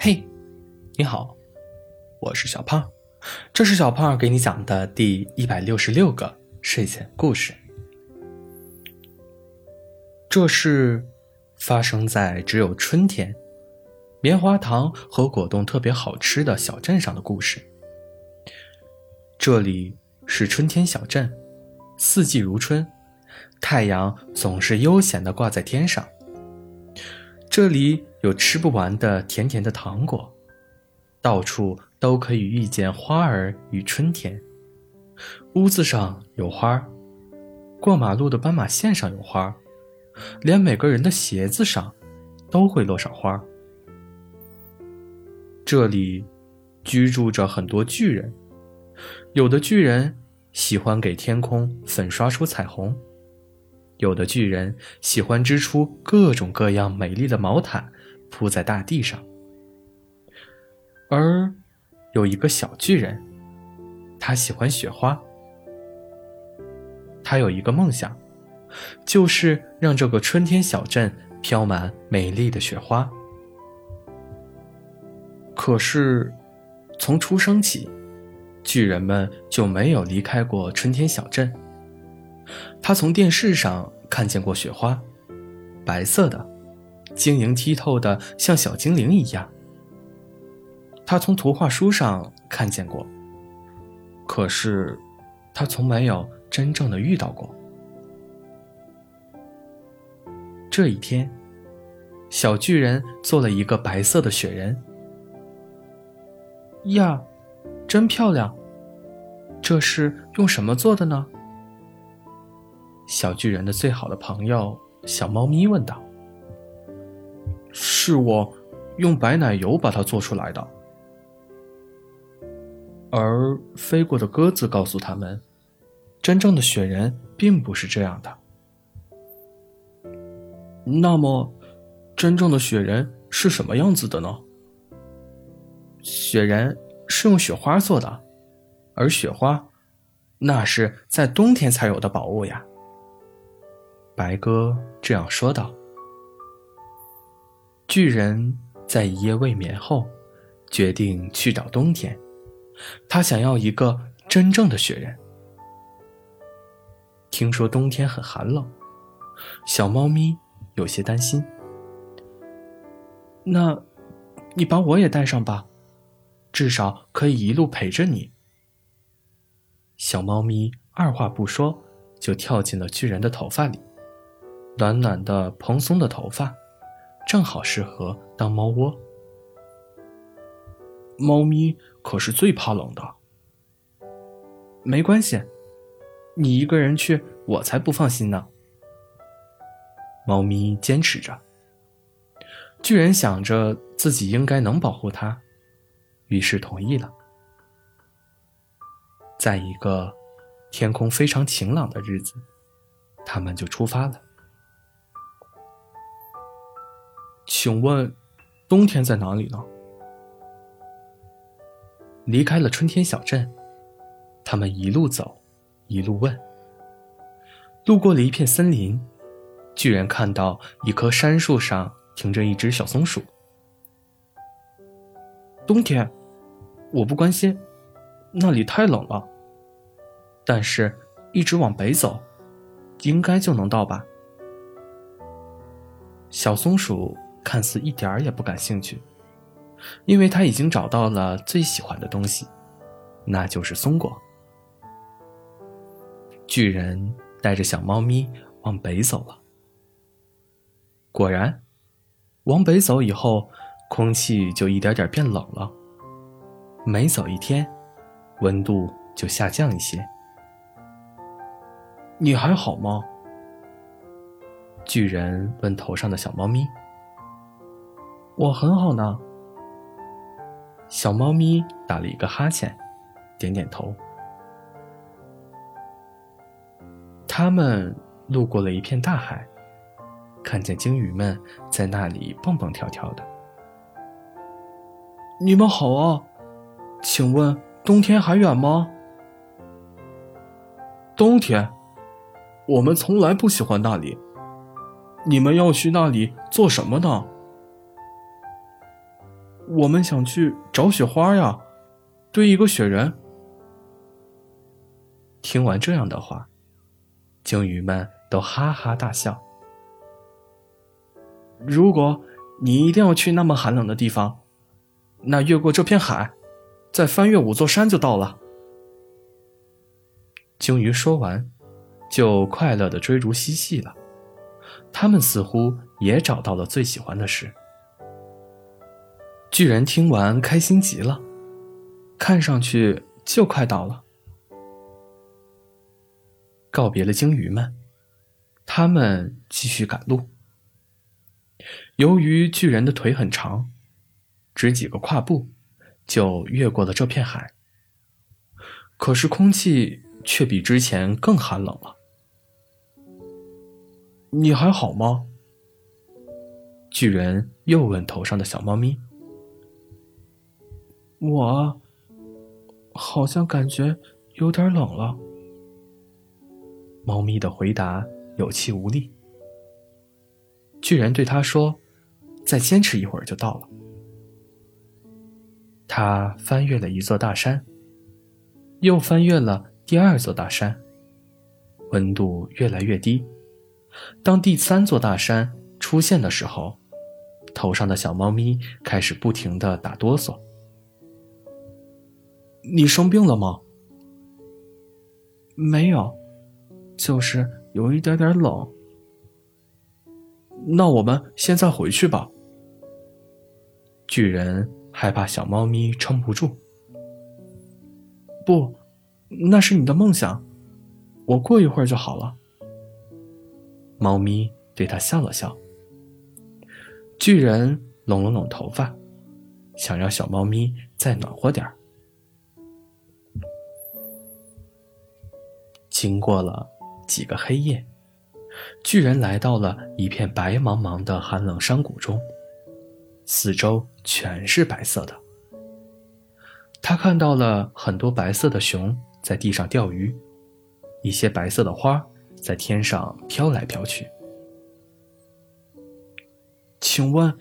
嘿，你好，我是小胖，这是小胖给你讲的第一百六十六个睡前故事。这是发生在只有春天，棉花糖和果冻特别好吃的小镇上的故事。这里是春天小镇，四季如春，太阳总是悠闲的挂在天上。这里有吃不完的甜甜的糖果，到处都可以遇见花儿与春天。屋子上有花，过马路的斑马线上有花，连每个人的鞋子上都会落上花。这里居住着很多巨人，有的巨人喜欢给天空粉刷出彩虹。有的巨人喜欢织出各种各样美丽的毛毯，铺在大地上。而有一个小巨人，他喜欢雪花。他有一个梦想，就是让这个春天小镇飘满美丽的雪花。可是，从出生起，巨人们就没有离开过春天小镇。他从电视上看见过雪花，白色的，晶莹剔透的，像小精灵一样。他从图画书上看见过，可是他从没有真正的遇到过。这一天，小巨人做了一个白色的雪人。呀，真漂亮！这是用什么做的呢？小巨人的最好的朋友小猫咪问道：“是我用白奶油把它做出来的。”而飞过的鸽子告诉他们：“真正的雪人并不是这样的。”那么，真正的雪人是什么样子的呢？雪人是用雪花做的，而雪花，那是在冬天才有的宝物呀。白鸽这样说道：“巨人在一夜未眠后，决定去找冬天。他想要一个真正的雪人。听说冬天很寒冷，小猫咪有些担心。那，你把我也带上吧，至少可以一路陪着你。”小猫咪二话不说，就跳进了巨人的头发里。暖暖的、蓬松的头发，正好适合当猫窝。猫咪可是最怕冷的。没关系，你一个人去，我才不放心呢。猫咪坚持着。巨人想着自己应该能保护它，于是同意了。在一个天空非常晴朗的日子，他们就出发了。请问，冬天在哪里呢？离开了春天小镇，他们一路走，一路问。路过了一片森林，巨人看到一棵杉树上停着一只小松鼠。冬天，我不关心，那里太冷了。但是，一直往北走，应该就能到吧？小松鼠。看似一点儿也不感兴趣，因为他已经找到了最喜欢的东西，那就是松果。巨人带着小猫咪往北走了。果然，往北走以后，空气就一点点变冷了。每走一天，温度就下降一些。你还好吗？巨人问头上的小猫咪。我很好呢。小猫咪打了一个哈欠，点点头。他们路过了一片大海，看见鲸鱼们在那里蹦蹦跳跳的。你们好啊，请问冬天还远吗？冬天，我们从来不喜欢那里。你们要去那里做什么呢？我们想去找雪花呀，堆一个雪人。听完这样的话，鲸鱼们都哈哈大笑。如果你一定要去那么寒冷的地方，那越过这片海，再翻越五座山就到了。鲸鱼说完，就快乐的追逐嬉戏了。他们似乎也找到了最喜欢的事。巨人听完，开心极了，看上去就快到了。告别了鲸鱼们，他们继续赶路。由于巨人的腿很长，只几个跨步就越过了这片海。可是空气却比之前更寒冷了。你还好吗？巨人又问头上的小猫咪。我好像感觉有点冷了。猫咪的回答有气无力。巨人对他说：“再坚持一会儿就到了。”他翻越了一座大山，又翻越了第二座大山，温度越来越低。当第三座大山出现的时候，头上的小猫咪开始不停的打哆嗦。你生病了吗？没有，就是有一点点冷。那我们现在回去吧。巨人害怕小猫咪撑不住。不，那是你的梦想，我过一会儿就好了。猫咪对他笑了笑。巨人拢了拢头发，想让小猫咪再暖和点儿。经过了几个黑夜，巨人来到了一片白茫茫的寒冷山谷中，四周全是白色的。他看到了很多白色的熊在地上钓鱼，一些白色的花在天上飘来飘去。请问，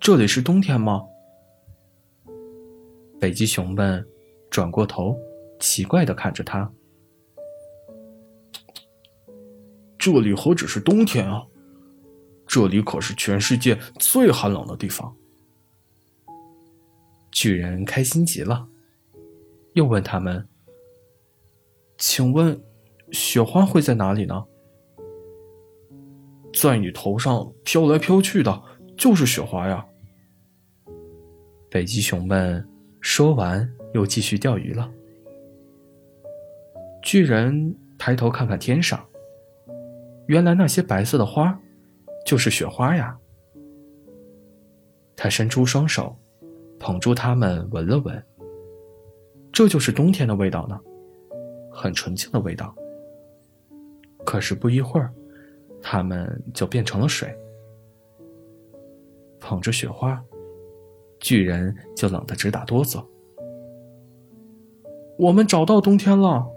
这里是冬天吗？北极熊们转过头，奇怪的看着他。这里何止是冬天啊！这里可是全世界最寒冷的地方。巨人开心极了，又问他们：“请问，雪花会在哪里呢？”在你头上飘来飘去的，就是雪花呀。北极熊们说完，又继续钓鱼了。巨人抬头看看天上。原来那些白色的花，就是雪花呀。他伸出双手，捧住它们，闻了闻。这就是冬天的味道呢，很纯净的味道。可是不一会儿，它们就变成了水。捧着雪花，巨人就冷得直打哆嗦。我们找到冬天了，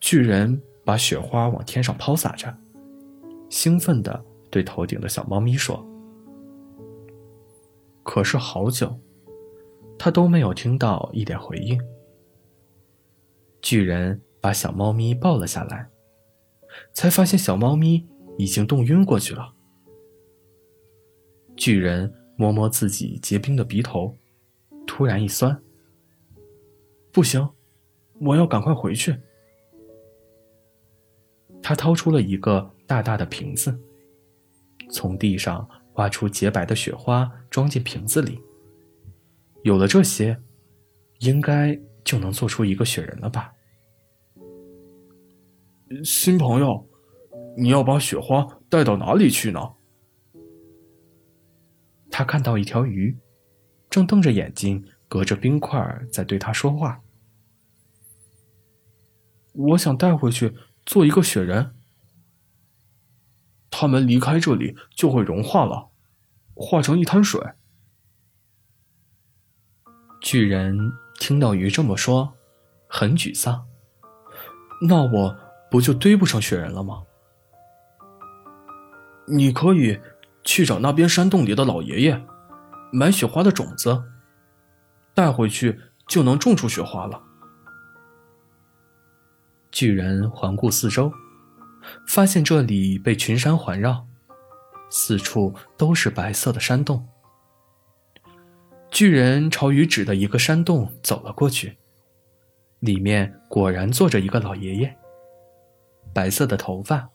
巨人。把雪花往天上抛洒着，兴奋地对头顶的小猫咪说：“可是好久，他都没有听到一点回应。”巨人把小猫咪抱了下来，才发现小猫咪已经冻晕过去了。巨人摸摸自己结冰的鼻头，突然一酸：“不行，我要赶快回去。”他掏出了一个大大的瓶子，从地上挖出洁白的雪花，装进瓶子里。有了这些，应该就能做出一个雪人了吧？新朋友，你要把雪花带到哪里去呢？他看到一条鱼，正瞪着眼睛，隔着冰块在对他说话。我想带回去。做一个雪人，他们离开这里就会融化了，化成一滩水。巨人听到鱼这么说，很沮丧。那我不就堆不成雪人了吗？你可以去找那边山洞里的老爷爷，买雪花的种子，带回去就能种出雪花了。巨人环顾四周，发现这里被群山环绕，四处都是白色的山洞。巨人朝鱼指的一个山洞走了过去，里面果然坐着一个老爷爷，白色的头发，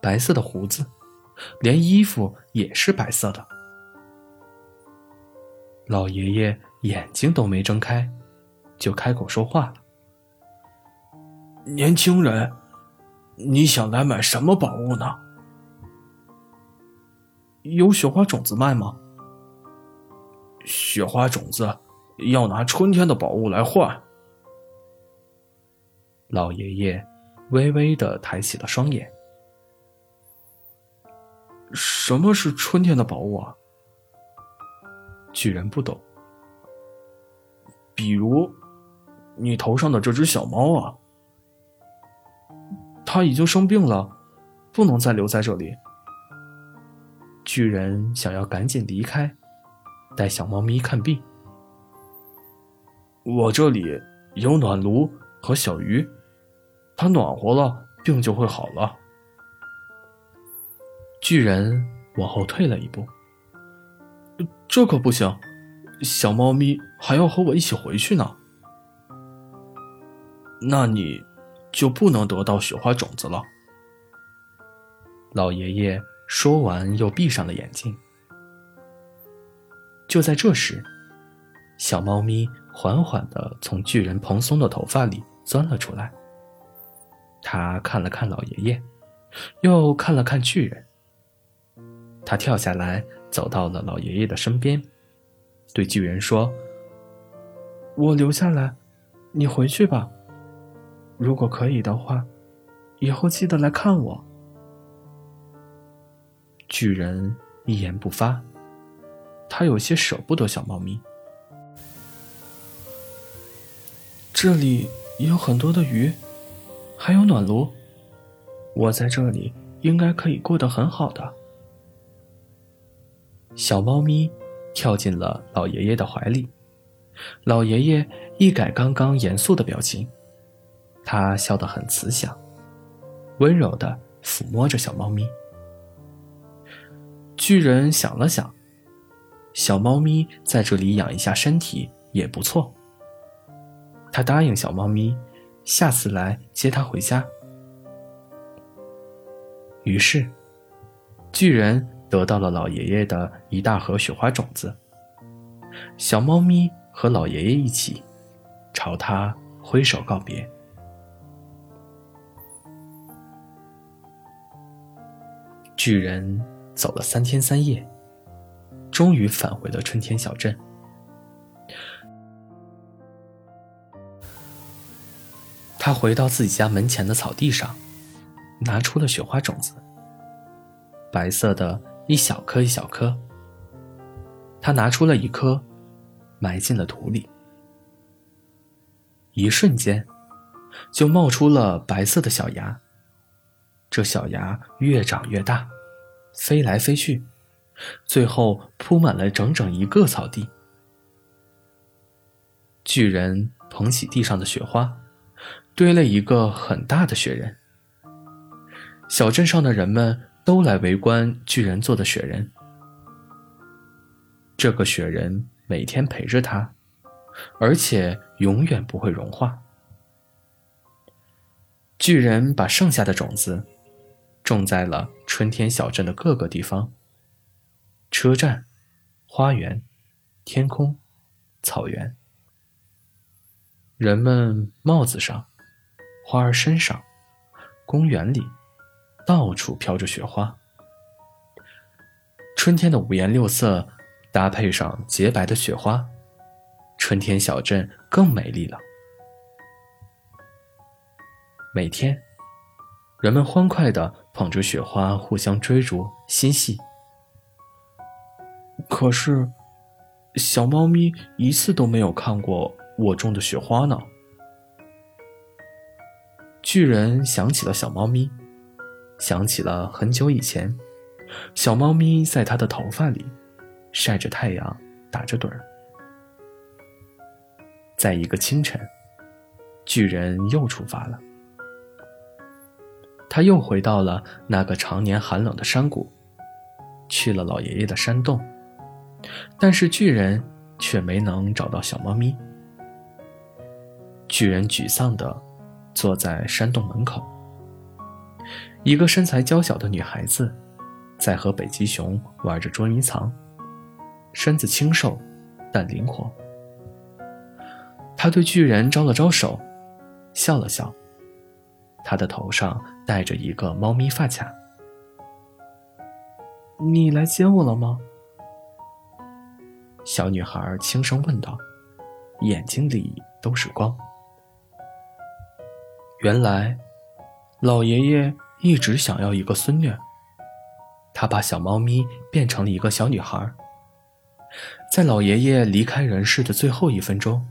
白色的胡子，连衣服也是白色的。老爷爷眼睛都没睁开，就开口说话了：“年轻人，你想来买什么宝物呢？有雪花种子卖吗？雪花种子要拿春天的宝物来换。”老爷爷微微的抬起了双眼：“什么是春天的宝物啊？”巨人不懂，比如，你头上的这只小猫啊，他已经生病了，不能再留在这里。巨人想要赶紧离开，带小猫咪看病。我这里有暖炉和小鱼，它暖和了，病就会好了。巨人往后退了一步。这可不行，小猫咪还要和我一起回去呢。那你就不能得到雪花种子了。老爷爷说完，又闭上了眼睛。就在这时，小猫咪缓缓地从巨人蓬松的头发里钻了出来。它看了看老爷爷，又看了看巨人。它跳下来。走到了老爷爷的身边，对巨人说：“我留下来，你回去吧。如果可以的话，以后记得来看我。”巨人一言不发，他有些舍不得小猫咪。这里有很多的鱼，还有暖炉，我在这里应该可以过得很好的。小猫咪跳进了老爷爷的怀里，老爷爷一改刚刚严肃的表情，他笑得很慈祥，温柔的抚摸着小猫咪。巨人想了想，小猫咪在这里养一下身体也不错。他答应小猫咪，下次来接它回家。于是，巨人。得到了老爷爷的一大盒雪花种子，小猫咪和老爷爷一起朝他挥手告别。巨人走了三天三夜，终于返回了春天小镇。他回到自己家门前的草地上，拿出了雪花种子，白色的。一小颗一小颗，他拿出了一颗，埋进了土里。一瞬间，就冒出了白色的小芽。这小芽越长越大，飞来飞去，最后铺满了整整一个草地。巨人捧起地上的雪花，堆了一个很大的雪人。小镇上的人们。都来围观巨人做的雪人。这个雪人每天陪着他，而且永远不会融化。巨人把剩下的种子种在了春天小镇的各个地方：车站、花园、天空、草原。人们帽子上、花儿身上、公园里。到处飘着雪花，春天的五颜六色搭配上洁白的雪花，春天小镇更美丽了。每天，人们欢快的捧着雪花互相追逐嬉戏。可是，小猫咪一次都没有看过我种的雪花呢。巨人想起了小猫咪。想起了很久以前，小猫咪在它的头发里晒着太阳，打着盹儿。在一个清晨，巨人又出发了。他又回到了那个常年寒冷的山谷，去了老爷爷的山洞，但是巨人却没能找到小猫咪。巨人沮丧地坐在山洞门口。一个身材娇小的女孩子，在和北极熊玩着捉迷藏，身子清瘦，但灵活。她对巨人招了招手，笑了笑。她的头上戴着一个猫咪发卡。你来接我了吗？小女孩轻声问道，眼睛里都是光。原来，老爷爷一直想要一个孙女。他把小猫咪变成了一个小女孩，在老爷爷离开人世的最后一分钟，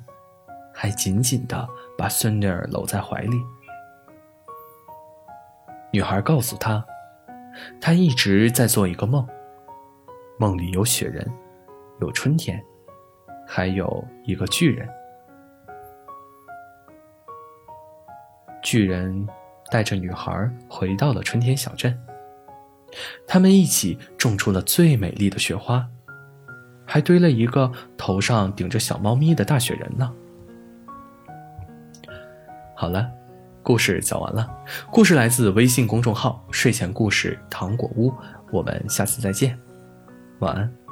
还紧紧的把孙女儿搂在怀里。女孩告诉他，她一直在做一个梦，梦里有雪人，有春天，还有一个巨人。巨人带着女孩回到了春天小镇。他们一起种出了最美丽的雪花，还堆了一个头上顶着小猫咪的大雪人呢。好了，故事讲完了。故事来自微信公众号“睡前故事糖果屋”，我们下次再见，晚安。